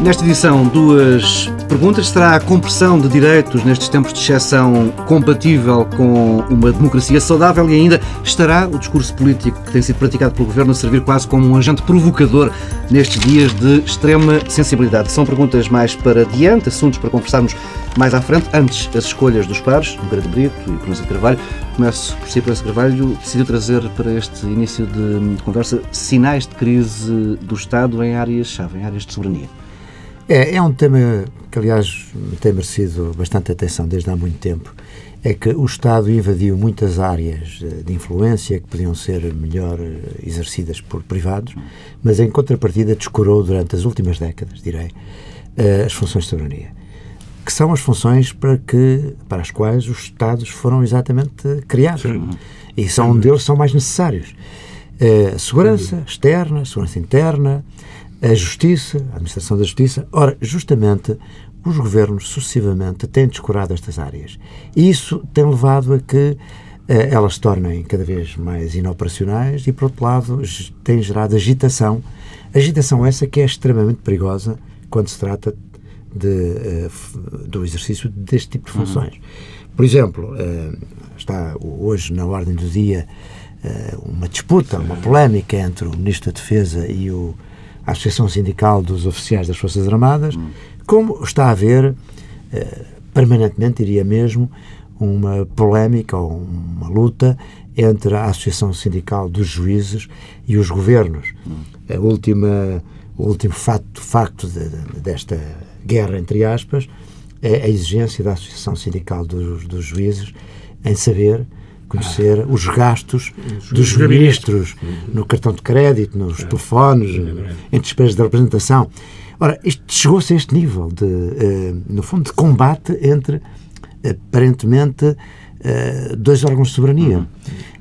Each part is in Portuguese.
Nesta edição, duas perguntas. Será a compressão de direitos nestes tempos de exceção compatível com uma democracia saudável e ainda estará o discurso político que tem sido praticado pelo Governo a servir quase como um agente provocador nestes dias de extrema sensibilidade? São perguntas mais para diante, assuntos para conversarmos mais à frente. Antes, as escolhas dos pares, Nogueira de Brito e Proença de Carvalho. Começo por si, de Carvalho. Decidiu trazer para este início de conversa sinais de crise do Estado em áreas-chave, em áreas de soberania. É, é um tema que, aliás, tem merecido bastante atenção desde há muito tempo. É que o Estado invadiu muitas áreas eh, de influência que podiam ser melhor eh, exercidas por privados, mas em contrapartida descurou durante as últimas décadas, direi, eh, as funções de soberania que são as funções para que para as quais os Estados foram exatamente criados Sim. e são onde deles são mais necessários uh, segurança externa segurança interna a Justiça, a Administração da Justiça. Ora, justamente, os governos sucessivamente têm descurado estas áreas. E isso tem levado a que eh, elas se tornem cada vez mais inoperacionais e, por outro lado, tem gerado agitação. Agitação essa que é extremamente perigosa quando se trata de, uh, do exercício deste tipo de uhum. funções. Uhum. Por exemplo, uh, está hoje na ordem do dia uh, uma disputa, uma polémica entre o Ministro da Defesa e o a Associação Sindical dos Oficiais das Forças Armadas, hum. como está a haver eh, permanentemente, diria mesmo, uma polémica ou uma luta entre a Associação Sindical dos Juízes e os governos. Hum. A última, o último facto, facto de, de, desta guerra, entre aspas, é a exigência da Associação Sindical dos, dos Juízes em saber conhecer ah. os gastos os dos ministros no cartão de crédito, nos é. telefones, é em despesas de representação. Ora, isto chegou-se a este nível de, uh, no fundo, de combate entre, aparentemente, uh, dois órgãos de soberania. Uhum. Uh,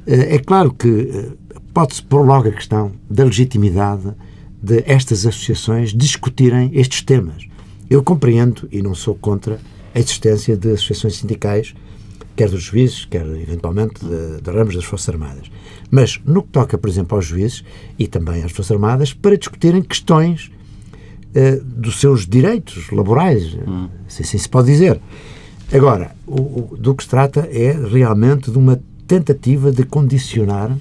é claro que pode-se pôr logo a questão da legitimidade de estas associações discutirem estes temas. Eu compreendo e não sou contra a existência de associações sindicais quer dos juízes, quer eventualmente de, de ramos das Forças Armadas. Mas no que toca, por exemplo, aos juízes e também às Forças Armadas, para discutirem questões uh, dos seus direitos laborais, hum. se assim se pode dizer. Agora, o, o, do que se trata é realmente de uma tentativa de condicionar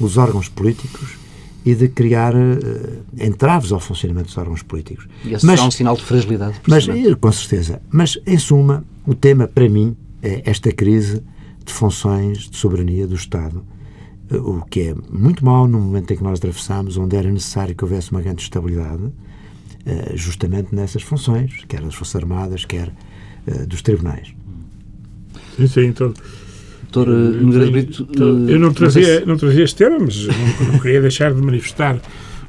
os órgãos políticos e de criar uh, entraves ao funcionamento dos órgãos políticos. E esse mas, será um sinal de fragilidade. Mas, com certeza. Mas, em suma, o tema, para mim, é esta crise de funções de soberania do Estado, eh, o que é muito mau no momento em que nós atravessamos, onde era necessário que houvesse uma grande estabilidade, eh, justamente nessas funções, quer das Forças Armadas, quer eh, dos tribunais. Sim, sim, então. Doutor Nogueira Brito. Eu não trazia, não trazia este tema, mas não, não queria deixar de manifestar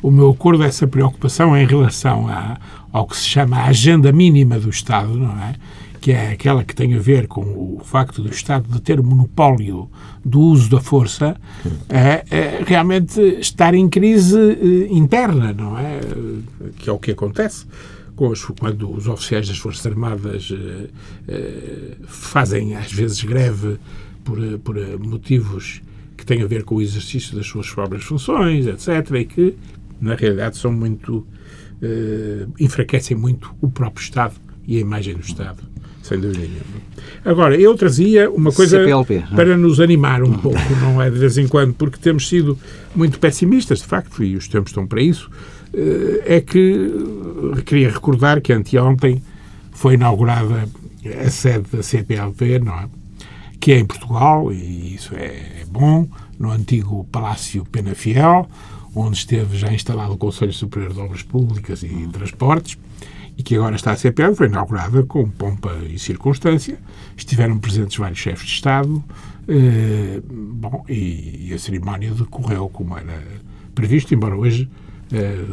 o meu acordo, essa preocupação em relação a, ao que se chama a agenda mínima do Estado, não é? que é aquela que tem a ver com o facto do Estado de ter monopólio do uso da força, é, é realmente estar em crise eh, interna, não é? Que é o que acontece quando os oficiais das Forças Armadas eh, eh, fazem, às vezes, greve por, por motivos que têm a ver com o exercício das suas próprias funções, etc., e que, na realidade, são muito. enfraquecem muito o próprio Estado e a imagem do Estado sem dúvida nenhuma. Agora, eu trazia uma coisa CPLP, é? para nos animar um pouco, não é de vez em quando, porque temos sido muito pessimistas, de facto, e os tempos estão para isso, eh, é que queria recordar que anteontem foi inaugurada a sede da CPLP, não é? Que é em Portugal, e isso é bom, no antigo Palácio Penafiel, onde esteve já instalado o Conselho Superior de Obras Públicas e Transportes, e que agora está a ser pego, foi inaugurada com pompa e circunstância. Estiveram presentes vários chefes de Estado. Eh, bom, e, e, a cerimónia decorreu como era previsto, embora hoje eh,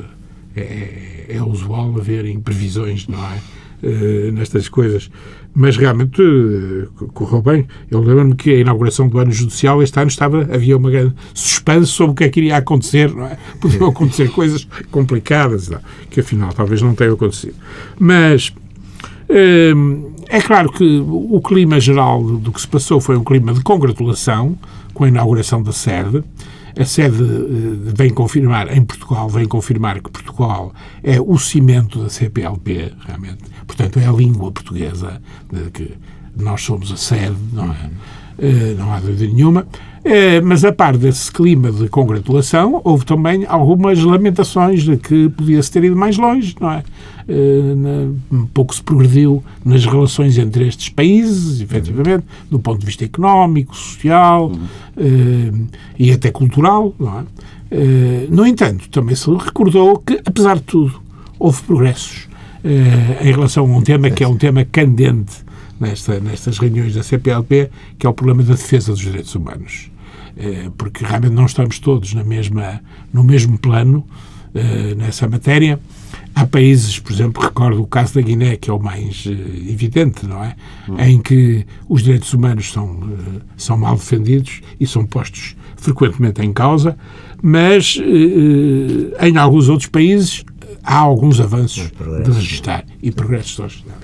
é, é, usual haver imprevisões, não é? Eh, nestas coisas mas realmente uh, correu bem. Eu lembro-me que a inauguração do ano judicial este ano estava, havia uma grande suspense sobre o que é que iria acontecer, não é? Podiam acontecer coisas complicadas, não, que afinal talvez não tenham acontecido. Mas uh, É claro que o clima geral do que se passou foi um clima de congratulação com a inauguração da sede. A sede eh, vem confirmar, em Portugal, vem confirmar que Portugal é o cimento da CPLP, realmente. Portanto, é a língua portuguesa de que nós somos a sede, não é? Eh, não há dúvida nenhuma. Eh, mas a par desse clima de congratulação, houve também algumas lamentações de que podia-se ter ido mais longe, não é? Um pouco se progrediu nas relações entre estes países, efetivamente, do ponto de vista económico, social e até cultural, não é? No entanto, também se recordou que, apesar de tudo, houve progressos em relação a um tema que é um tema candente nesta, nestas reuniões da CPLP, que é o problema da defesa dos direitos humanos. Eh, porque realmente não estamos todos na mesma, no mesmo plano eh, nessa matéria. Há países, por exemplo, recordo o caso da Guiné, que é o mais uh, evidente, não é? Hum. Em que os direitos humanos são, são mal defendidos e são postos frequentemente em causa, mas em alguns outros países há alguns avanços de registrar e progressos de registrar.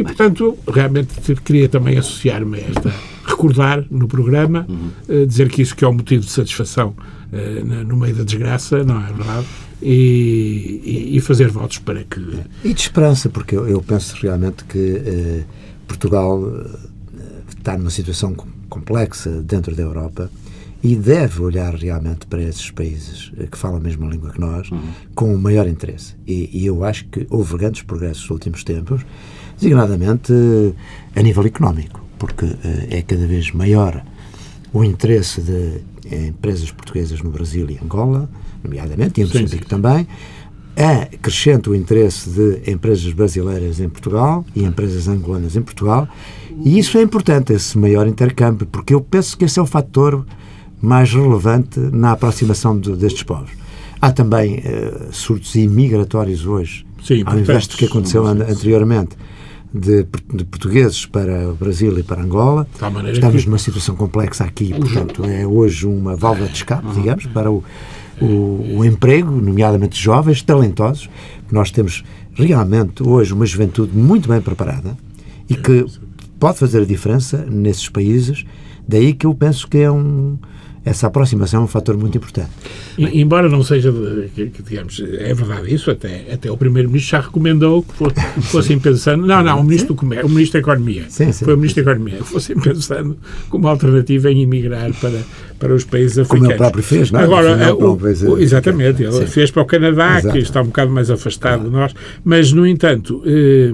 E, portanto, realmente queria também associar-me a esta, recordar no programa, uhum. uh, dizer que isso que é um motivo de satisfação uh, no meio da desgraça, não é verdade? E, e, fazer votos para que. E de esperança, porque eu, eu penso realmente que uh, Portugal está numa situação complexa dentro da Europa e deve olhar realmente para esses países que falam a mesma língua que nós uhum. com o maior interesse. E, e, eu acho que houve grandes progressos nos últimos tempos, designadamente a nível económico, porque eh, é cada vez maior o interesse de empresas portuguesas no Brasil e Angola, nomeadamente, e em Moçambique também. É crescente o interesse de empresas brasileiras em Portugal e empresas angolanas em Portugal, e isso é importante, esse maior intercâmbio, porque eu penso que esse é o fator mais relevante na aproximação de, destes povos. Há também uh, surtos imigratórios hoje, Sim, ao invés do que aconteceu an anteriormente. De, de, portugueses para o Brasil e para Angola. Estamos que... numa situação complexa aqui, portanto, é hoje uma válvula de escape, uhum. digamos, para o, o, o, emprego, nomeadamente jovens, talentosos. Nós temos realmente hoje uma juventude muito bem preparada e que pode fazer a diferença nesses países. Daí que eu penso que é um, essa aproximação é um fator muito importante. E, embora não seja, digamos, é verdade isso, até, até o Primeiro-Ministro já recomendou que fossem pensando, não, não, o Ministro, do Comércio, o Ministro da Economia, sim, sim, foi o Ministro da Economia, fossem pensando como alternativa em emigrar para, para os países africanos. Como ele próprio fez, não é? Agora, é, o, o, exatamente, ele sim. fez para o Canadá, Exato. que está um bocado mais afastado de nós, mas, no entanto, eh,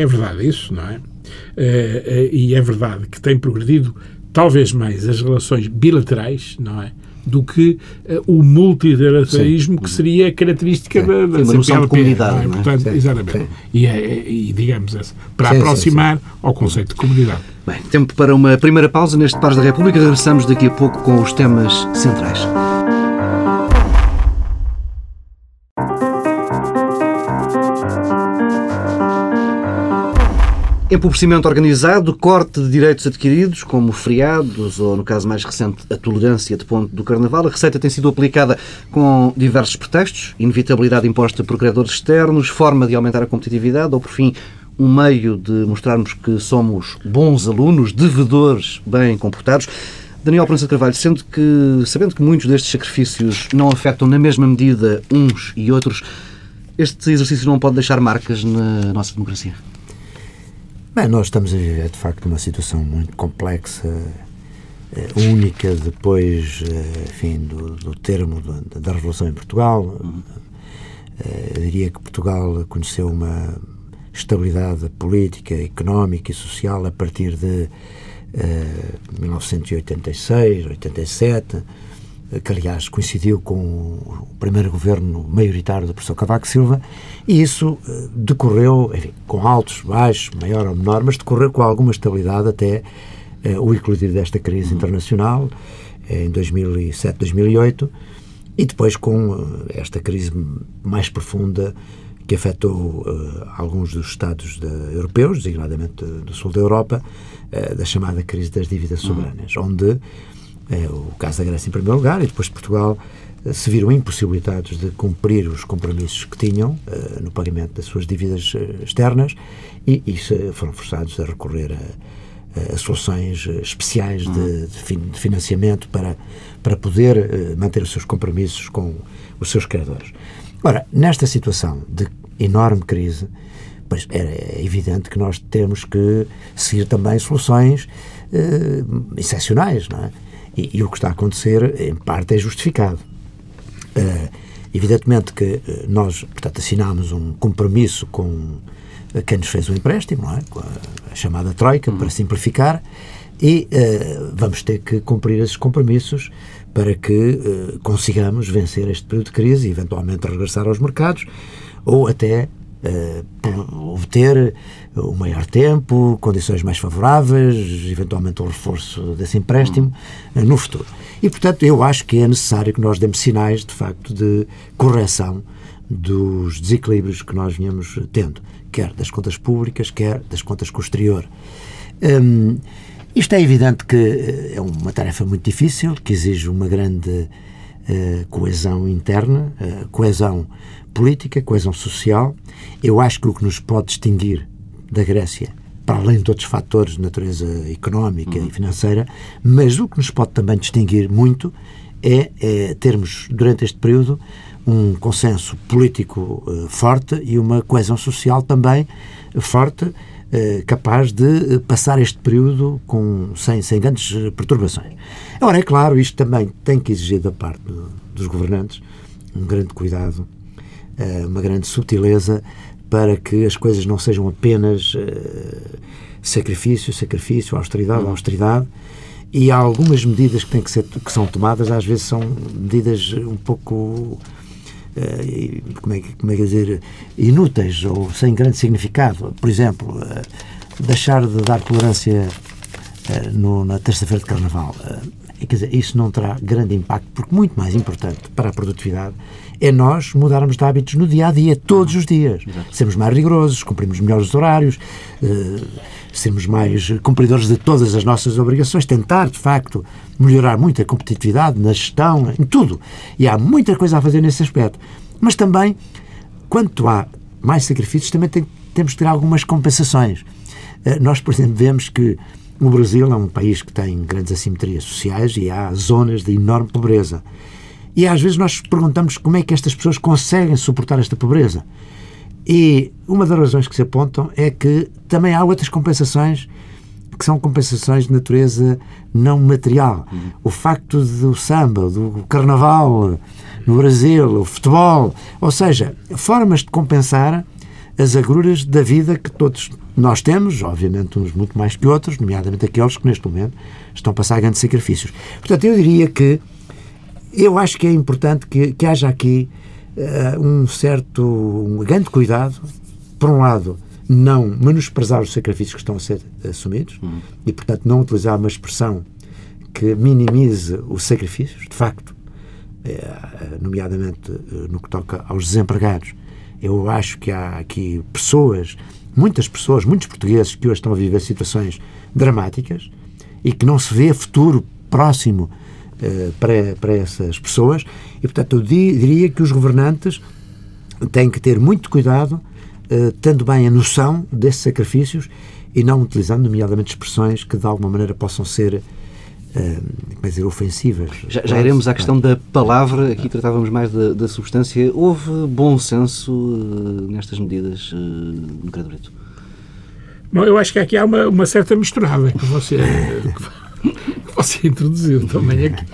é verdade isso, não é? Eh, eh, e é verdade que tem progredido talvez mais as relações bilaterais, não é? do que uh, o multilateralismo que seria a característica sim. da, da sim, CPLP. De comunidade, não é? Portanto, sim, exatamente. E, é, e, digamos, para aproximar ao conceito de comunidade. Bem, tempo para uma primeira pausa neste Pares da República. Regressamos daqui a pouco com os temas centrais. Empobrecimento organizado, corte de direitos adquiridos, como feriados ou, no caso mais recente, a tolerância de ponto do Carnaval. A receita tem sido aplicada com diversos pretextos, inevitabilidade imposta por credores externos, forma de aumentar a competitividade ou, por fim, um meio de mostrarmos que somos bons alunos, devedores bem comportados. Daniel Prança de Carvalho, sendo que, sabendo que muitos destes sacrifícios não afetam na mesma medida uns e outros, este exercício não pode deixar marcas na nossa democracia? Bem, nós estamos a viver, de facto, uma situação muito complexa, eh, única depois, eh, enfim, do, do termo da, Revolução em Portugal. Eh, eu diria que Portugal conheceu uma estabilidade política, económica e social a partir de 1986, 87, que aliás coincidiu com o primeiro governo maioritário do professor Cavaco Silva, e isso eh, decorreu, enfim, com altos, baixos, maior ou menor, mas decorreu com alguma estabilidade até eh, o eclodir desta crise uhum. internacional, eh, em 2007, 2008, e depois com esta crise mais profunda que afetou alguns dos Estados de, europeus, designadamente do sul da Europa, da chamada crise das dívidas uhum. soberanas, uhum. onde é o caso da Grécia em primeiro lugar e depois de Portugal se viram impossibilitados de cumprir os compromissos que tinham uh, no pagamento das suas dívidas uh, externas e, e foram forçados a recorrer a, a soluções especiais de, uhum. de, financiamento para, para poder uh, manter os seus compromissos com os seus credores. Ora, nesta situação de enorme crise, pois é evidente que nós temos que seguir também soluções excepcionais, não é? E, e, o que está a acontecer, em parte, é justificado. Uh, evidentemente que uh, nós, portanto, assinámos um compromisso com quem nos fez o empréstimo, não é? com a, chamada Troika, uhum. para simplificar, e uh, vamos ter que cumprir esses compromissos para que consigamos vencer este período de crise e eventualmente regressar aos mercados ou até uh, obter o maior tempo, condições mais favoráveis, eventualmente o reforço desse empréstimo uh, no futuro. E, portanto, eu acho que é necessário que nós demos sinais, de facto, de correção dos desequilíbrios que nós vinhamos tendo, quer das contas públicas, quer das contas com o exterior. Um, isto é evidente que eh, é uma tarefa muito difícil, que exige uma grande uh, coesão interna, uh, coesão política, coesão social. Eu acho que o que nos pode distinguir da Grécia, para além de outros fatores de natureza económica uhum. e financeira, mas o que nos pode também distinguir muito é, é termos, durante este período, um consenso político uh, forte e uma coesão social também forte, uh, capaz de passar este período com, sem, sem grandes perturbações. Agora, é claro, isto também tem que exigir da parte do, dos governantes um grande cuidado uma grande subtileza para que as coisas não sejam apenas uh, sacrifício, sacrifício, austeridade, uhum. austeridade. E há algumas medidas que, têm que, ser, que são tomadas, às vezes são medidas um pouco Uh, como, é, como é que dizer, inúteis ou sem grande significado. Por exemplo, uh, deixar de dar tolerância no, na terça-feira de Carnaval. Quer dizer, isso não terá grande impacto, porque muito mais importante para a produtividade é nós mudarmos de hábitos no dia a dia, todos os dias. Exato. Sermos mais rigorosos, cumprirmos melhores horários, uh, sermos mais cumpridores de todas as nossas obrigações, tentar, de facto, melhorar muito a competitividade na gestão, em tudo. E há muita coisa a fazer nesse aspecto. Mas também, quanto há mais sacrifícios, também tem, temos que ter algumas compensações. Uh, nós, por exemplo, vemos que o Brasil é um país que tem grandes assimetrias sociais e há zonas de enorme pobreza. E às vezes nós perguntamos como é que estas pessoas conseguem suportar esta pobreza. E uma das razões que se apontam é que também há outras compensações que são compensações de natureza não material. Uhum. O facto do samba, do carnaval no Brasil, o futebol, ou seja, formas de compensar as agruras da vida que todos nós temos, obviamente uns muito mais que outros, nomeadamente aqueles que neste momento estão a passar grandes sacrifícios. Portanto, eu diria que eu acho que é importante que, que haja aqui uh, um certo, um grande cuidado, por um lado, não menosprezar os sacrifícios que estão a ser assumidos uhum. e, portanto, não utilizar uma expressão que minimize os sacrifícios, de facto, eh, nomeadamente eh, no que toca aos desempregados. Eu acho que há aqui pessoas, muitas pessoas, muitos portugueses que hoje estão a viver situações dramáticas e que não se vê futuro próximo eh, para, para essas pessoas. E, portanto, eu diria que os governantes têm que ter muito cuidado, uh, tendo bem a noção desses sacrifícios e não utilizando, nomeadamente, expressões que de alguma maneira possam ser uh, dizer, ofensivas. Já, já iremos à questão da palavra, aqui tratávamos mais da, da substância. Houve bom senso uh, nestas medidas, uh, no Credo Bom, eu acho que aqui há uma, uma certa misturada que você que você introduziu também aqui.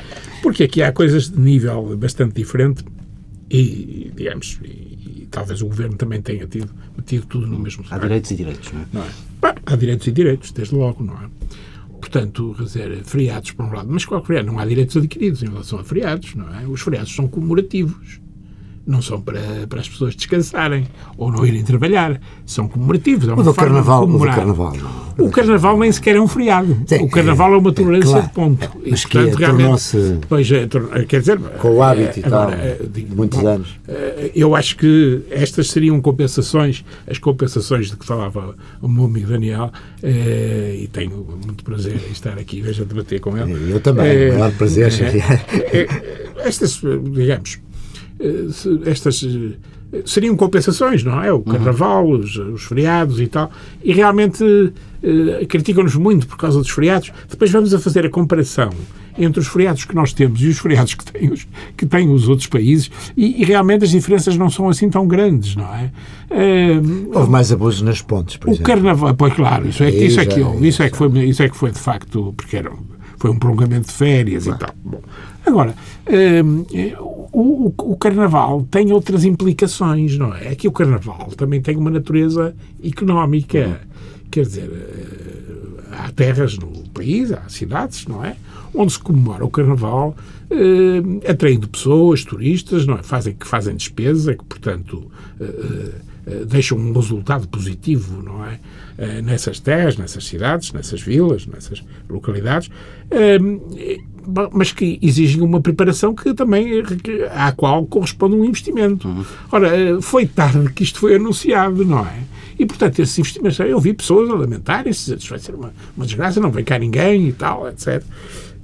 Porque aqui há coisas de nível bastante diferente e, digamos, e, e talvez o governo também tenha tido metido tudo no mesmo Há direitos e direitos, não é? Não é? Bah, há direitos e direitos, desde logo, não é? Portanto, dizer, feriados por um lado, mas qual feriado? Não há direitos adquiridos em relação a feriados, não é? Os feriados são comemorativos. Não são para, para as pessoas descansarem ou não irem trabalhar. São comemorativos. É o do Carnaval, o do Carnaval. O Carnaval nem sequer é um feriado. Sim, o Carnaval é, uma tolerância claro, de ponto. Mas e, portanto, que realmente, pois, é, quer dizer, com o hábito e agora, tal, digo, muitos bom, anos. Eu acho que estas seriam compensações, as compensações de que falava o meu amigo Daniel, e tenho muito prazer em estar aqui, veja, debater com ele. Eu também, é, maior prazer. estas, digamos, eh, estas eh, seriam compensações, não é? O uhum. carnaval, uhum. os, os, feriados e tal. E realmente uh, criticam-nos muito por causa dos feriados. Depois vamos a fazer a comparação entre os feriados que nós temos e os feriados que têm os, que têm os outros países e, e realmente as diferenças não são assim tão grandes, não é? Uh, houve mais abusos nas pontes, por o exemplo. O carnaval, pois claro, isso é, isso é que houve, isso é que foi, isso é que foi de facto, porque era, foi um prolongamento de férias claro. e tal. Bom, agora, uh, o, o, Carnaval tem outras implicações, não é? É que o Carnaval também tem uma natureza económica. Uhum. Quer dizer, há terras no país, há cidades, não é? Onde se comemora o Carnaval, eh, atraindo pessoas, turistas, não é? Fazem, que fazem despesa, que, portanto, eh, deixam um resultado positivo, não é? Nessas terras, nessas cidades, nessas vilas, nessas localidades. Eh, mas que exigem uma preparação que também à qual corresponde um investimento. Uhum. Ora, foi tarde que isto foi anunciado, não é? E, portanto, esses investimentos, eu vi pessoas a lamentarem-se, isto vai ser uma, uma desgraça, não vem cá ninguém e tal, etc.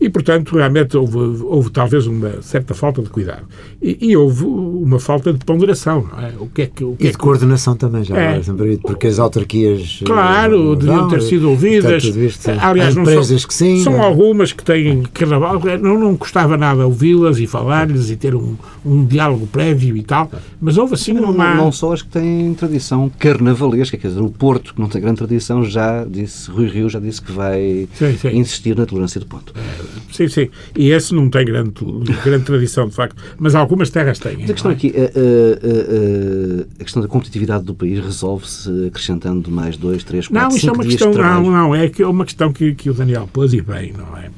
E, portanto, realmente houve, houve talvez uma certa falta de cuidado. E, e, houve uma falta de ponderação, não é? O que é que, o que e é de coordenação também, já é, porque as autarquias... Eh, claro, deviam ter sido ouvidas. Isto, Aliás, empresas são, que sim. São algumas que têm carnaval. Não, não custava nada ouvi-las e falar-lhes e ter um, um diálogo prévio e tal, mas houve assim não, uma... Não só as que têm tradição carnavalesca, quer dizer, o Porto, que não tem grande tradição, já disse, Rui Rio já disse que vai sim, sim. insistir na tolerância do ponto. É, sim, sim. E esse não tem grande, grande tradição, de facto. Mas algumas terras têm. Mas a questão é? aqui, a, a, a, a, questão da competitividade do país resolve-se acrescentando mais dois, três, quatro, não, cinco é uma questão, de Não, não, é que é uma questão que, que o Daniel pôs e bem, não é?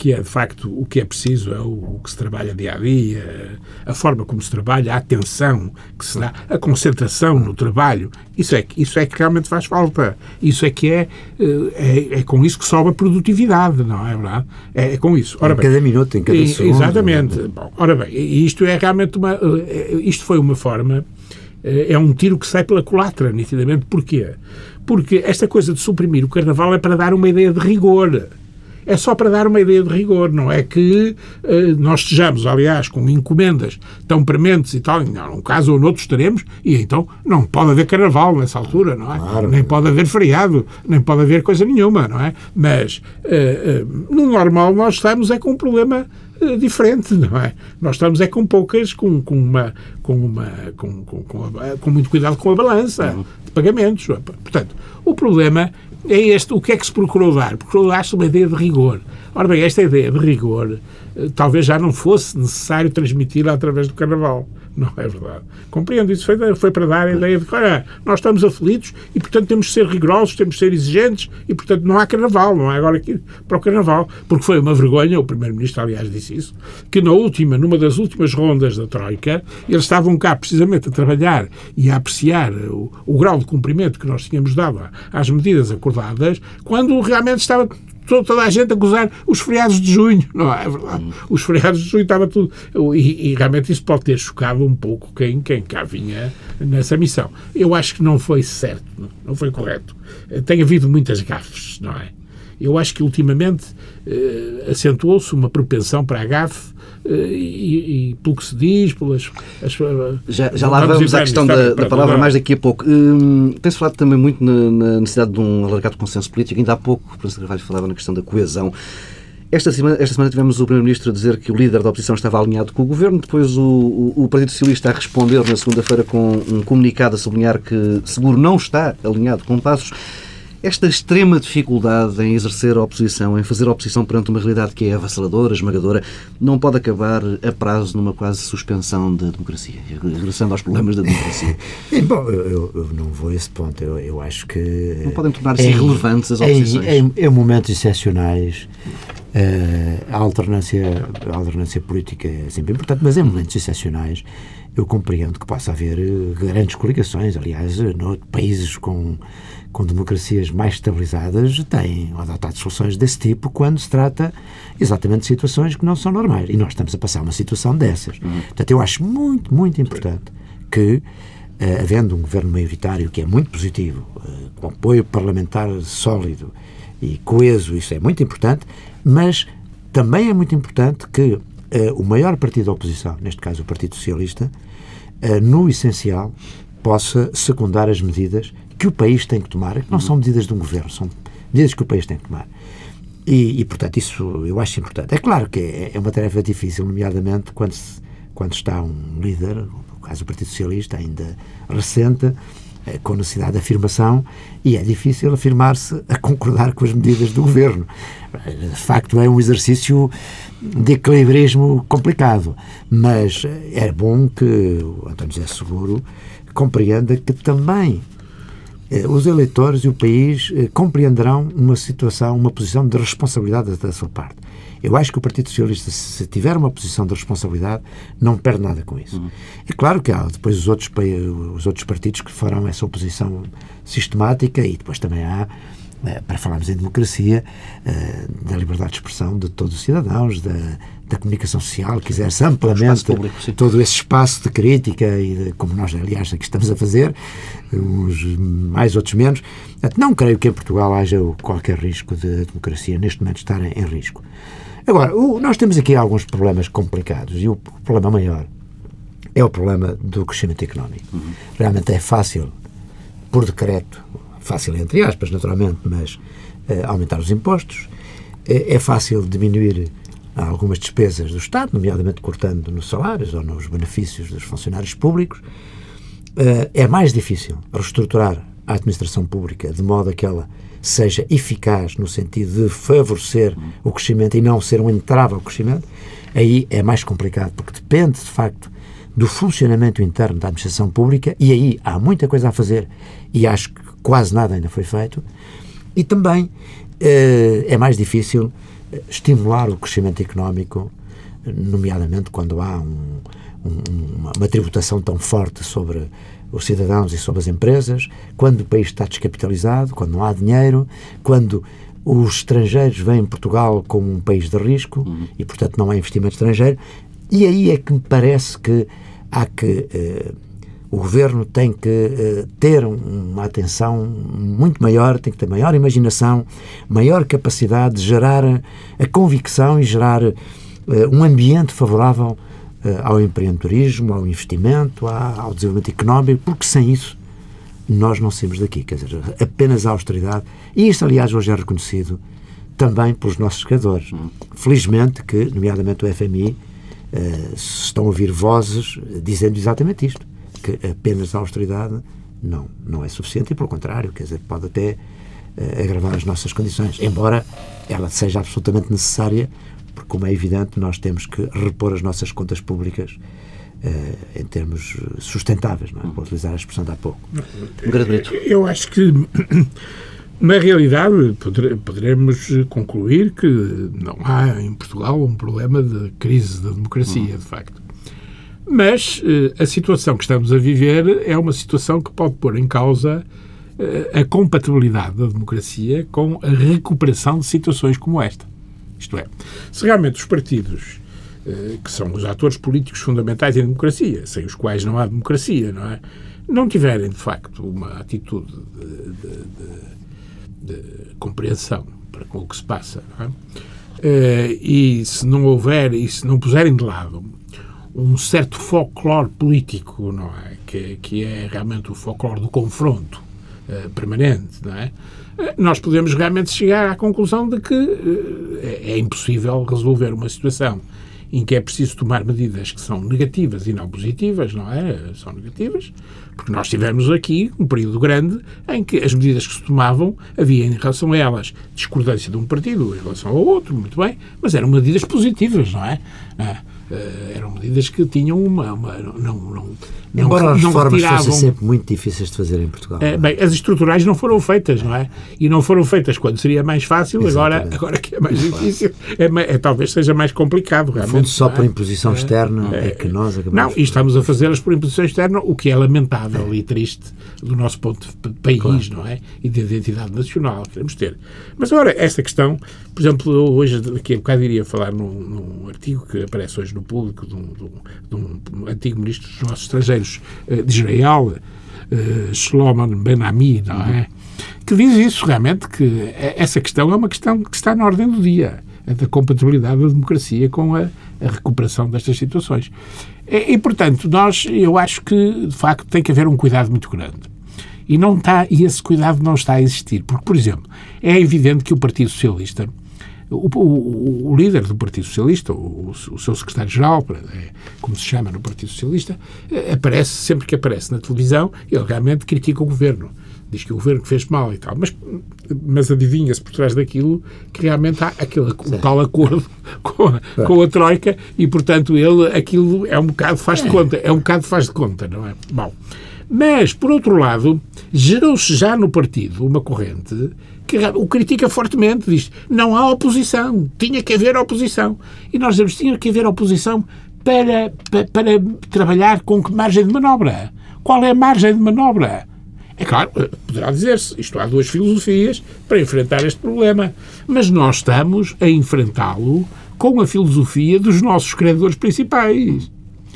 Que é, de facto, o que é preciso, é o, o, que se trabalha dia a dia, a forma como se trabalha, a atenção que se dá, a concentração no trabalho. Isso é, isso é que realmente faz falta. Isso é que é, eh, é, é com isso que sobe a produtividade, não é verdade? É, é com isso. Ora, em bem, cada minuto, em cada e, segundo. Exatamente. Bom, ora bem, isto é realmente uma. Eh, isto foi uma forma. Eh, é um tiro que sai pela culatra, nitidamente. Porquê? Porque esta coisa de suprimir o carnaval é para dar uma ideia de rigor é só para dar uma ideia de rigor, não é que uh, nós estejamos, aliás, com encomendas tão prementes e tal, num caso ou noutro estaremos, e então não pode haver carnaval nessa altura, não é? Claro. Nem pode haver feriado, nem pode haver coisa nenhuma, não é? Mas uh, uh, no normal nós estamos é com um problema diferente, não é? Nós estamos é com poucas, com, com uma, com uma, com, com, com, com muito cuidado com a balança uhum. de pagamentos. Portanto, o problema é este. O que é que se procurou dar? Procurou dar-se uma ideia de rigor. Ora bem, esta ideia de rigor eh, talvez já não fosse necessário transmiti-la através do Carnaval. Não é verdade. Compreendo, isso foi, foi para dar a ideia de que, olha, nós estamos aflitos e, portanto, temos de ser rigorosos, temos de ser exigentes e, portanto, não há Carnaval, não há agora aqui para o Carnaval. Porque foi uma vergonha, o Primeiro-Ministro, aliás, disse isso, que na última, numa das últimas rondas da Troika, eles estavam cá precisamente a trabalhar e a apreciar o, o grau de cumprimento que nós tínhamos dado às medidas acordadas, quando realmente estava toda a gente a gozar os feriados de junho, não é verdade? Hum. Os feriados de junho estava tudo. E, e, realmente isso pode ter chocado um pouco quem, quem cá vinha nessa missão. Eu acho que não foi certo, não foi correto. Tem havido muitas gafes, não é? Eu acho que ultimamente eh, acentuou-se uma propensão para a gafe eh, e, e, pelo que se diz, pelas. As, já, já lá vamos à questão da, da palavra mais daqui a pouco. Hum, Tem-se falado também muito na, na, necessidade de um alargado consenso político. Ainda há pouco o Presidente Carvalho falava na questão da coesão. Esta semana, esta semana tivemos o Primeiro-Ministro a dizer que o líder da oposição estava alinhado com o Governo, depois o, o, o Partido Socialista a responder na segunda-feira com um comunicado a sublinhar que seguro não está alinhado com Passos. Esta extrema dificuldade em exercer a oposição, em fazer a oposição perante uma realidade que é avassaladora, esmagadora, não pode acabar a prazo numa quase suspensão da democracia, regressando aos problemas da democracia. Bom, eu, eu, não vou a esse ponto. Eu, eu acho que. Não podem tornar-se irrelevantes as oposições. Em, em momentos excepcionais, a, alternância, a alternância política é sempre importante, mas em momentos excepcionais eu compreendo que possa haver grandes coligações. Aliás, no, países com, com democracias mais estabilizadas têm adotado soluções desse tipo quando se trata exatamente de situações que não são normais. E nós estamos a passar uma situação dessas. Uhum. Portanto, eu acho muito, muito importante que uh, havendo um governo maioritário que é muito positivo, uh, com apoio parlamentar sólido e coeso, isso é muito importante, mas também é muito importante que uh, o maior partido da oposição, neste caso o Partido Socialista, no essencial, possa secundar as medidas que o país tem que tomar, que não são medidas de um governo, são medidas que o país tem que tomar. E, e, portanto, isso eu acho importante. É claro que é, é uma tarefa difícil, nomeadamente quando, se, quando está um líder, caso do Partido Socialista, ainda recente, com necessidade de afirmação, e é difícil afirmar-se a concordar com as medidas do governo. De facto, é um exercício de equilibrismo complicado, mas é bom que o António José Seguro compreenda que também eh, os eleitores e o país eh, compreenderão uma situação, uma posição de responsabilidade da sua parte. Eu acho que o Partido Socialista, se tiver uma posição de responsabilidade, não perde nada com isso. Uhum. É claro que há depois os outros, os outros partidos que farão essa oposição sistemática e depois também há eh, para falarmos em democracia, eh, da liberdade de expressão de todos os cidadãos, da, da comunicação social, que exerce amplamente público, todo esse espaço de crítica e de, como nós, aliás, aqui estamos a fazer, uns mais, outros menos. Não creio que em Portugal haja qualquer risco de a democracia neste momento estar em risco. Agora, o, nós temos aqui alguns problemas complicados e o, problema maior é o problema do crescimento económico. Uhum. Realmente é fácil, por decreto, fácil entre aspas, naturalmente, mas uh, aumentar os impostos, é, é fácil diminuir algumas despesas do Estado, nomeadamente cortando nos salários ou nos benefícios dos funcionários públicos. Uh, é mais difícil reestruturar a administração pública de modo a que ela seja eficaz no sentido de favorecer o crescimento e não ser um entrave ao crescimento, aí é mais complicado, porque depende, de facto, do funcionamento interno da administração pública e aí há muita coisa a fazer e acho que quase nada ainda foi feito. E também eh, é mais difícil eh, estimular o crescimento económico, nomeadamente quando há um, um, uma, uma tributação tão forte sobre os cidadãos e sobre as empresas, quando o país está descapitalizado, quando não há dinheiro, quando os estrangeiros vêm em Portugal como um país de risco uhum. e, portanto, não há investimento estrangeiro. E aí é que me parece que há que. Eh, o governo tem que eh, ter uma atenção muito maior, tem que ter maior imaginação, maior capacidade de gerar a convicção e gerar eh, um ambiente favorável ao empreendedorismo, ao investimento, ao desenvolvimento económico, porque sem isso nós não saímos daqui. Quer dizer, apenas a austeridade. E isto, aliás, hoje é reconhecido também pelos nossos criadores. Hum. Felizmente que, nomeadamente o FMI, uh, estão a ouvir vozes dizendo exatamente isto, que apenas a austeridade não, não é suficiente e, pelo contrário, quer dizer, pode até uh, agravar as nossas condições, embora ela seja absolutamente necessária porque, como é evidente, nós temos que repor as nossas contas públicas uh, em termos sustentáveis, não é? Vou utilizar a expressão de há pouco. Eu acho que, na realidade, poderemos concluir que não há em Portugal um problema de crise da democracia, de facto. Mas uh, a situação que estamos a viver é uma situação que pode pôr em causa uh, a compatibilidade da democracia com a recuperação de situações como esta. Isto é, se realmente os partidos, eh, que são os atores políticos fundamentais em democracia, sem os quais não há democracia, não é? Não tiverem, de facto, uma atitude de, de, de, de compreensão para com o que se passa, é? Eh, e se não houver, e se não puserem de lado um certo folclore político, não é? Que, que é realmente o folclore do confronto uh, permanente, não é? Nós podemos realmente chegar à conclusão de que eh, é impossível resolver uma situação em que é preciso tomar medidas que são negativas e não positivas, não é? São negativas, porque nós tivemos aqui um período grande em que as medidas que se tomavam havia em relação a elas discordância de um partido em relação ao outro, muito bem, mas eram medidas positivas, não é? Ah, Uh, eram medidas que tinham uma. uma não, não, não, Embora as não reformas retiravam... fossem sempre muito difíceis de fazer em Portugal. É, bem, as estruturais não foram feitas, não é? E não foram feitas quando seria mais fácil, agora, agora que é mais difícil, é, é, talvez seja mais complicado, realmente. Fundo, só é? por imposição externa é, é, que nós acabamos. Não, e estamos a fazê-las por imposição externa, o que é lamentável e triste do nosso ponto de país, claro. não é? E de identidade nacional que queremos ter. Mas agora, esta questão, por exemplo, hoje, daqui a bocado iria falar num, num artigo que aparece hoje no público de um, de um, de um antigo ministro dos nossos estrangeiros eh, de Israel, uh, Shlomo Ben-Ami, não é? Que diz isso realmente, que essa questão é uma questão que está na ordem do dia, a da compatibilidade da democracia com a, a recuperação destas situações. E, e, portanto, nós, eu acho que, de facto, tem que haver um cuidado muito grande. E, não está, e esse cuidado não está a existir. Porque, por exemplo, é evidente que o Partido Socialista o, o, o, líder do Partido Socialista, o, o seu secretário-geral, é, como se chama no Partido Socialista, é, aparece, sempre que aparece na televisão, ele realmente critica o governo. Diz que o governo fez mal e tal. Mas, mas adivinha-se por trás daquilo que realmente há aquele um tal acordo com a, com a Troika e, portanto, ele, aquilo é um bocado faz de é. conta. É um bocado faz de conta, não é? Bom. Mas, por outro lado, gerou-se já no partido uma corrente que o critica fortemente, diz não há oposição, tinha que haver oposição. E nós dizemos tinha que haver oposição para, para, para trabalhar com que margem de manobra? Qual é a margem de manobra? É claro, poderá dizer-se, isto há duas filosofias para enfrentar este problema, mas nós estamos a enfrentá-lo com a filosofia dos nossos credores principais.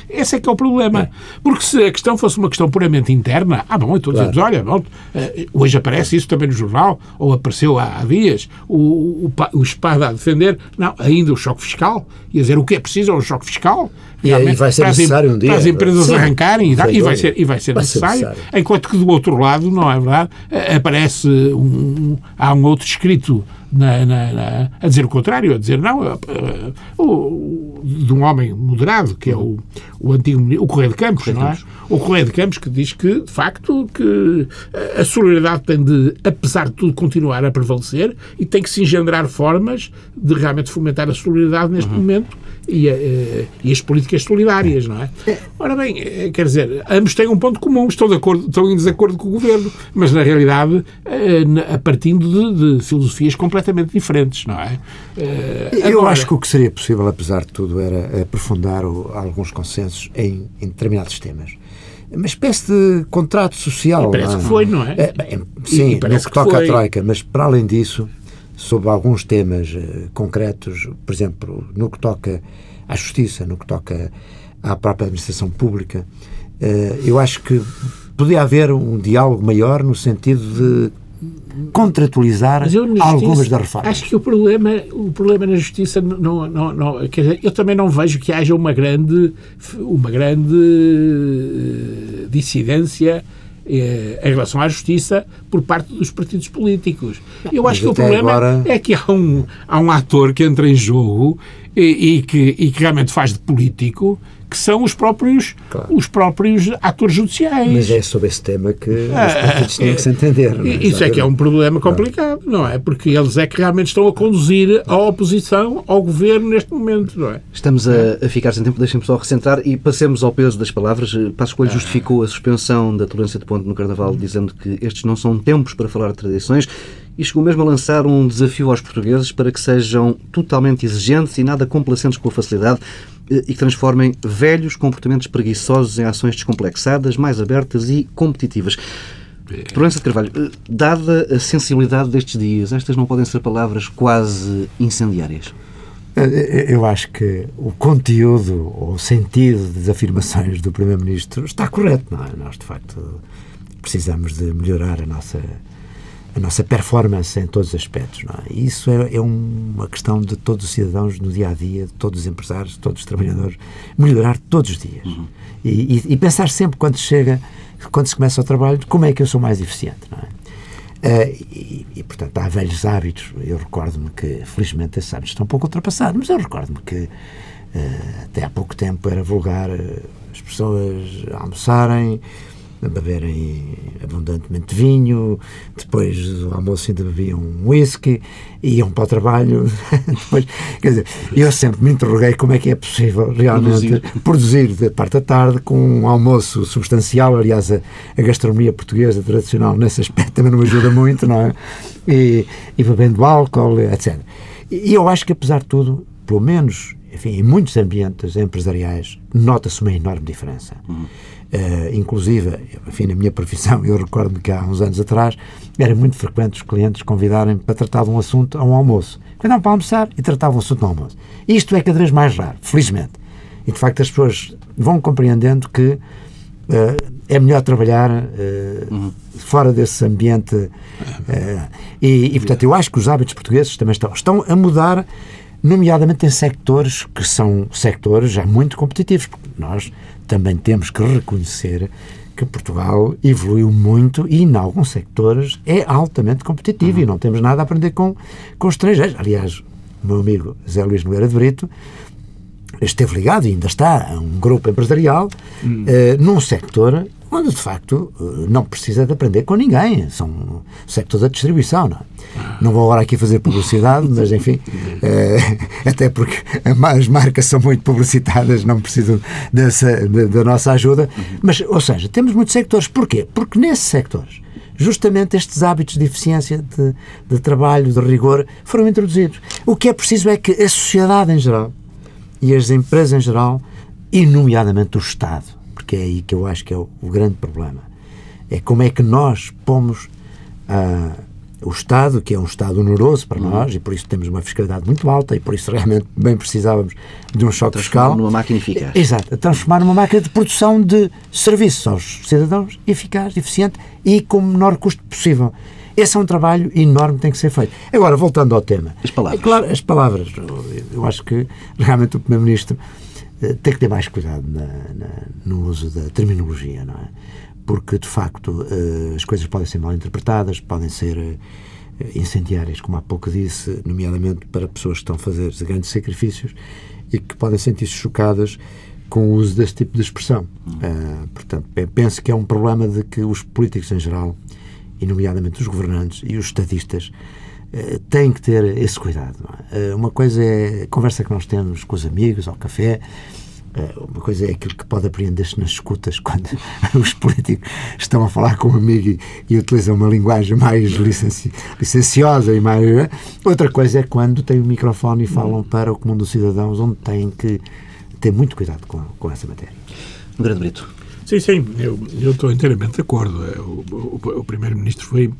Esse é que é o problema. Porque se a questão fosse uma questão puramente interna, ah, bom, então claro. dizemos, olha, bom, eh, hoje aparece isso também no jornal, ou apareceu há, dias, o, o, o, espada a defender, não, ainda o choque fiscal, e a dizer o que é preciso é um choque fiscal. E, vai ser necessário um dia. Para as empresas Sim. arrancarem, e, e, vai ser, e vai ser vai necessário, ser necessário, enquanto que do outro lado, não é verdade, eh, aparece um, há um outro escrito na, na, na, a dizer o contrário, a dizer não, uh, uh, de um homem moderado, que é o, o antigo o Correio de Campos, Correio não é? O Correio de Campos que diz que, de facto, que a solidariedade tem de, apesar de tudo, continuar a prevalecer e tem que se engendrar formas de realmente fomentar a solidariedade neste uhum. momento e, a, uh, e, as políticas solidárias, não é? é? Ora bem, quer dizer, ambos têm um ponto comum, estão, de acordo, estão em desacordo com o governo, mas na realidade, a partindo de, de filosofias completamente completamente diferentes, não é? Uh, Eu agora... acho que o que seria possível, apesar de tudo, era aprofundar o, alguns consensos em, em determinados temas uma espécie de contrato social. E parece não, é? que foi, não é? é bem, sim, no que, que toca foi. à Troika, mas para além disso, sobre alguns temas uh, concretos, por exemplo, no que toca à justiça, no que toca à própria administração pública, uh, eu acho que podia haver um diálogo maior no sentido de contratualizar algumas das reformas. Acho que o problema, o problema na justiça não, não, não, quer dizer, eu também não vejo que haja uma grande uma grande eh, dissidência eh, em relação à justiça por parte dos partidos políticos. Eu acho que o problema agora... é que há um, há um ator que entra em jogo e, e, que, e que realmente faz de político que são os próprios, claro. os próprios atores judiciais. Mas é sobre esse tema que ah, os partidos têm que se entender. É? Isso é que é um problema complicado, não é? Porque eles é que realmente estão a conduzir a oposição ao governo neste momento, não é? Estamos a, a ficar sem tempo, deixem-me só recentrar e passemos ao peso das palavras. Passos Coelho ah. justificou a suspensão da tolerância de ponto no Carnaval, dizendo que estes não são tempos para falar de tradições e chegou mesmo a lançar um desafio aos portugueses para que sejam totalmente exigentes e nada complacentes com a facilidade eh, e que transformem velhos comportamentos preguiçosos em ações descomplexadas, mais abertas e competitivas. Proença de Carvalho, eh, dada a sensibilidade destes dias, estas não podem ser palavras quase incendiárias? Eh, eu acho que o conteúdo ou o sentido das afirmações do Primeiro-Ministro está correto, não é? Nós, de facto, precisamos de melhorar a nossa a nossa performance em todos os aspectos. É? Isso é, é, uma questão de todos os cidadãos no dia a dia, de todos os empresários, de todos os trabalhadores, melhorar todos os dias. Uhum. E, e, e, pensar sempre quando chega, quando se começa o trabalho, como é que eu sou mais eficiente. É? Uh, e, e, portanto, há velhos hábitos. Eu recordo-me que, felizmente, esses hábitos estão um pouco ultrapassados, mas eu recordo-me que uh, até há pouco tempo era vulgar uh, as pessoas almoçarem beberem abundantemente vinho, depois do almoço ainda bebiam um whisky, iam para o trabalho. depois, quer dizer, eu sempre me interroguei como é que é possível realmente produzir, da parte da tarde com um almoço substancial. Aliás, a, a gastronomia portuguesa tradicional nesse aspecto também não ajuda muito, não é? E, e bebendo álcool, etc. E eu acho que, apesar de tudo, pelo menos enfim, em muitos ambientes empresariais, nota-se uma enorme diferença. Uhum. Uh, inclusive, enfim, na minha profissão, eu recordo-me que há uns anos atrás era muito frequente os clientes convidarem para tratar de um assunto a um almoço. Convidavam para almoçar e tratavam o assunto no almoço. Isto é cada vez mais raro, felizmente. E, de facto, as pessoas vão compreendendo que uh, é melhor trabalhar uh, uhum. fora desse ambiente. E, e, portanto, eu acho que os hábitos portugueses também estão, estão a mudar nomeadamente em sectores que são sectores já muito competitivos, porque nós também temos que reconhecer que Portugal evoluiu muito e, em alguns sectores, é altamente competitivo uhum. e não temos nada a aprender com, com estrangeiros. Aliás, o meu amigo Zé Luís Nogueira de Brito esteve ligado e ainda está a um grupo empresarial uhum. uh, num sector onde de facto eh, não precisa de aprender com ninguém. São sectores da distribuição. Não, é? não vou agora aqui fazer publicidade, mas enfim, é, até porque as marcas são muito publicitadas, não precisam dessa, da, da nossa ajuda. Mas, ou seja, temos muitos sectores. Porquê? Porque nesses sectores justamente estes hábitos de eficiência, de, de, trabalho, de rigor, foram introduzidos. O que é preciso é que a sociedade em geral e as empresas em geral, e nomeadamente o Estado, porque é aí que eu acho que é o, o grande problema. É como é que nós pomos uh, o Estado, que é um Estado oneroso para uhum. nós, e por isso temos uma fiscalidade muito alta, e por isso realmente bem precisávamos de um choque fiscal. numa máquina eficaz. Exato, transformar numa máquina de produção de serviços aos cidadãos eficaz, eficiente e com o menor custo possível. Esse é um trabalho enorme que tem que ser feito. Agora, voltando ao tema. As palavras. É claro, as palavras. Eu acho que realmente o Primeiro-Ministro eh, tem que ter mais cuidado na, na, no uso da terminologia, não é? Porque, de facto, eh, as coisas podem ser mal interpretadas, podem ser eh, incendiárias, como há pouco disse, nomeadamente para pessoas que estão a fazer grandes sacrifícios e que podem sentir-se chocadas com o uso desse tipo de expressão. Uh, portanto, penso que é um problema de que os políticos em geral, e nomeadamente os governantes e os estadistas, uh, têm que ter esse cuidado. É? Uh, uma coisa é a conversa que nós temos com os amigos ao café, eh, uma coisa é aquilo que pode apreender-se nas escutas quando os políticos estão a falar com um amigo e, e utilizam uma linguagem mais licenci, licenciosa e mais. Eh, outra coisa é quando têm o microfone e falam para o comum dos cidadãos, onde têm que ter muito cuidado com, com essa matéria. Um grande Brito. Sim, sim, eu, eu estou inteiramente de acordo. Eh, o, o, o Primeiro-Ministro foi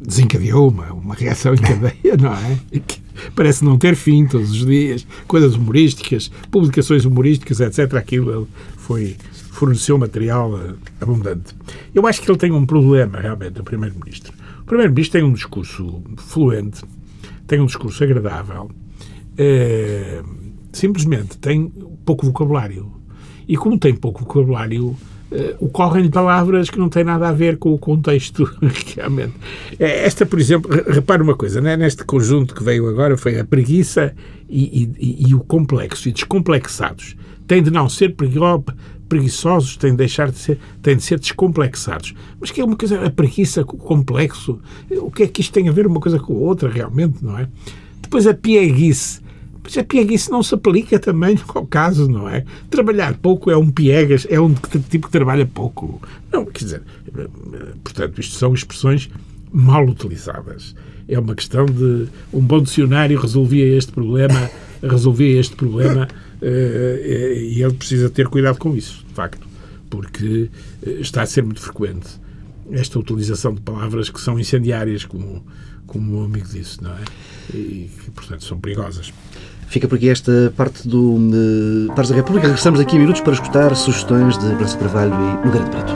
desencadeou uma, uma reação em cadeia, não é? Que parece não ter fim todos os dias, coisas humorísticas, publicações humorísticas, etc. Aquilo foi forneceu material eh, abundante. Eu acho que ele tem um problema, realmente, o Primeiro-Ministro. O Primeiro-Ministro tem um discurso fluente, tem um discurso agradável, é, simplesmente tem pouco vocabulário. E como tem pouco vocabulário, uh, ocorrem palavras que não têm nada a ver com o contexto, realmente. É, esta, por exemplo, repare uma coisa, né? neste conjunto que veio agora foi a preguiça e, e, e o complexo, e descomplexados. Tem de não ser preguiçosos, têm de deixar de ser, têm de ser descomplexados. Mas que é uma coisa, a preguiça o complexo, o que é que isto tem a ver uma coisa com a outra, realmente, não é? Depois a pieguice Pois a pieguice não se aplica também ao caso, não é? Trabalhar pouco é um piegas, é um tipo que trabalha pouco. Não, quer dizer, portanto, isto são expressões mal utilizadas. É uma questão de um bom dicionário resolvia este problema, resolvia este problema eh, e ele precisa ter cuidado com isso, de facto, porque eh, está a ser muito frequente esta utilização de palavras que são incendiárias, como, como o amigo disse, não é? E que, portanto, são perigosas. Fica por aqui esta parte do Pares da República. Regressamos daqui a minutos para escutar sugestões de Braço Carvalho e Nogueira de Preto.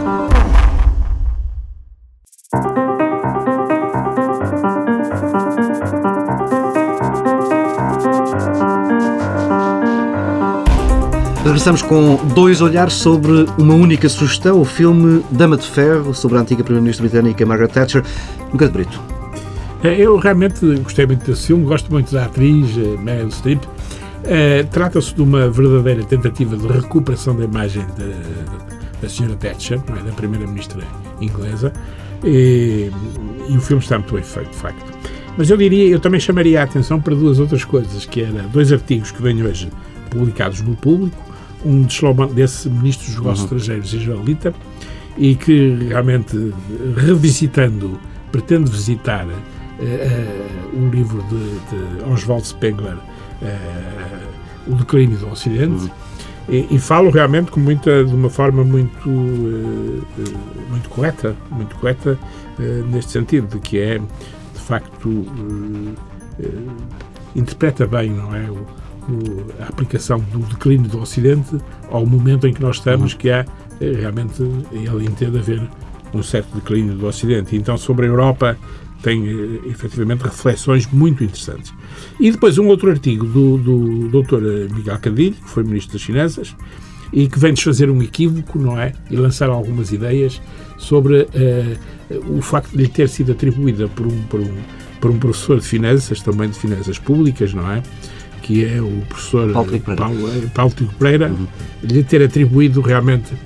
Regressamos com dois olhares sobre uma única sugestão, o filme Dama de Ferro, sobre a antiga Primeira-Ministra britânica Margaret Thatcher. Nogueira de Brito. É, eu realmente gostei muito desse filme, gosto muito da atriz eh, Meryl Streep. Uh, Trata-se de uma verdadeira tentativa de recuperação da imagem de, da senhora Thatcher, é? da primeira-ministra inglesa, e, e, o filme está muito bem feito, de facto. Mas eu diria, eu também chamaria a atenção para duas outras coisas, que era dois artigos que vêm hoje publicados no público, um de Shlomo, desse ministro dos Negócios uhum. Estrangeiros, israelita, e que realmente, revisitando, pretende visitar o livro de, de Oswald Spengler, uh, O Declínio do Ocidente, uhum. e, e, falo realmente com muita, de uma forma muito, muito correta, muito correta neste sentido, de que é, de facto, interpreta bem, não é? O, a aplicação do declínio do Ocidente ao momento em que nós estamos, uhum. que é realmente ele entende haver um certo declínio do Ocidente. Então, sobre a Europa, tem eh, efetivamente reflexões muito interessantes. E depois um outro artigo do, do Dr. Miguel Cadilho, que foi ministro das Finanças, e que vem desfazer um equívoco, não é? E lançar algumas ideias sobre uh, o facto de lhe ter sido atribuída por um, por, um, por um professor de finanças, também de finanças públicas, não é? Que é o professor Paulo Tico Pereira, Paulo, eh, Paulo Tico Pereira uhum. lhe ter atribuído realmente eh,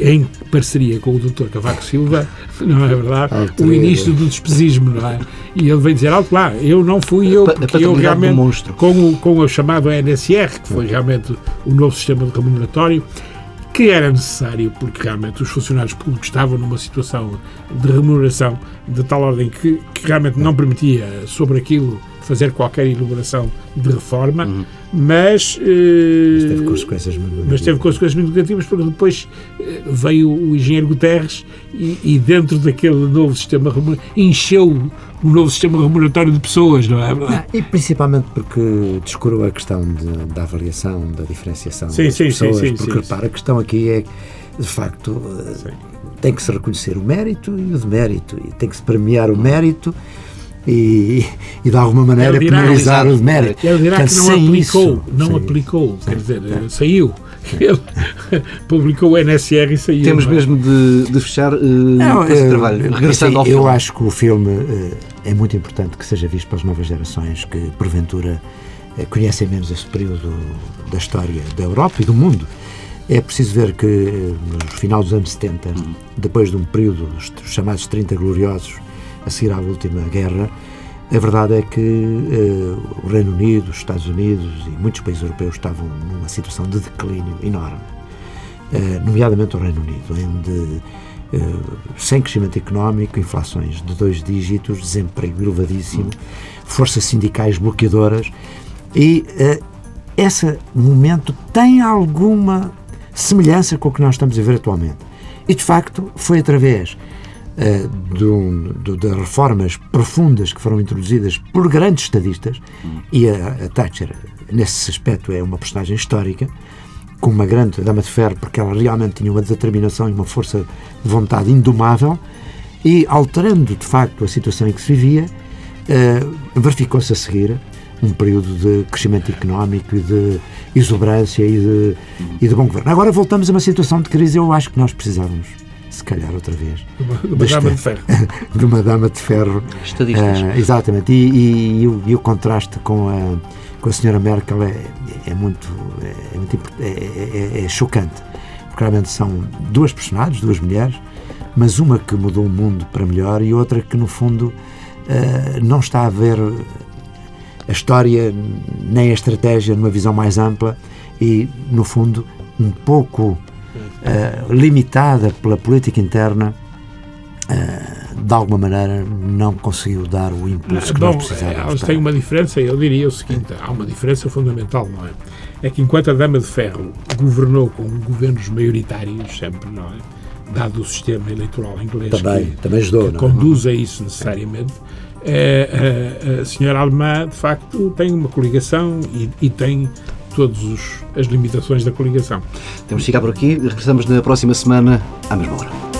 em parceria com o Dr. Cavaco Silva, não é verdade? o início do despesismo, não é? E ele vem dizer alto lá, eu não fui eu, porque eu realmente, com o, com o chamado NSR, que foi realmente o novo sistema de remuneratório, que era necessário, porque realmente os funcionários públicos estavam numa situação de remuneração de tal ordem que, que realmente não permitia sobre aquilo fazer qualquer elaboração de reforma, uhum. mas, uh, mas, teve consequências muito negativas. Mas teve consequências muito negativas porque depois uh, veio o engenheiro Guterres e, e, dentro daquele novo sistema encheu o novo sistema remuneratório de pessoas, não é? Ah, e principalmente porque descurou a questão de, da avaliação, da diferenciação sim, das sim, pessoas, sim, sim, porque repara, a questão aqui é de facto eh, tem que se reconhecer o mérito e o demérito e tem que se premiar o mérito e, e de alguma maneira dirá, penalizar o demérito. Ele dirá Portanto, que não aplicou, isso, não sim. aplicou, quer dizer, é. saiu. Ele publicou o NSR e saiu. Temos é? mesmo de, de fechar uh, não, esse uh, trabalho. Regressando ao filme. Eu acho que o filme uh, é muito importante que seja visto pelas novas gerações que, porventura, conhecem menos esse período da história da Europa e do mundo. É preciso ver que no final dos anos 70, uhum. depois de um período, os chamados 30 gloriosos, a seguir à última guerra, a verdade é que uh, o Reino Unido, os Estados Unidos e muitos países europeus estavam numa situação de declínio enorme, uh, nomeadamente o Reino Unido, onde uh, sem crescimento económico, inflações de dois dígitos, desemprego elevadíssimo, forças sindicais bloqueadoras e esse momento tem alguma semelhança com o que nós estamos a ver atualmente. E de facto foi através uh, do, do, de reformas profundas que foram introduzidas por grandes estadistas, e a, a, Thatcher, nesse aspecto, é uma personagem histórica, com uma grande dama de ferro, porque ela realmente tinha uma determinação e uma força de vontade indomável, e alterando de facto a situação em que se vivia, uh, verificou-se a seguir um período de crescimento económico e de exuberância e de, e de bom governo. Agora voltamos a uma situação de crise, eu acho que nós precisávamos se calhar outra vez. De uma, dama de ferro. de uma dama de ferro. Estadistas. Uh, exatamente. E, e, e, o, e, o, contraste com a, com a senhora Merkel é, é muito, é, muito é, é, é, é chocante. Porque realmente são duas personagens, duas mulheres, mas uma que mudou o mundo para melhor e outra que, no fundo, uh, não está a ver a história nem a estratégia numa visão mais ampla e, no fundo, um pouco uh, limitada pela política interna, uh, de alguma maneira não conseguiu dar o impulso que Bom, nós precisávamos. Têm uma diferença, eu diria o seguinte: há uma diferença fundamental, não é? É que enquanto a Dama de Ferro governou com governos maioritários, sempre, não é? Dado o sistema eleitoral inglês também, que, também ajudou, que conduz a isso necessariamente, é, a, a senhora alemã, de facto, tem uma coligação e, e tem todas as limitações da coligação. Temos de ficar por aqui. Regressamos na próxima semana, à mesma hora.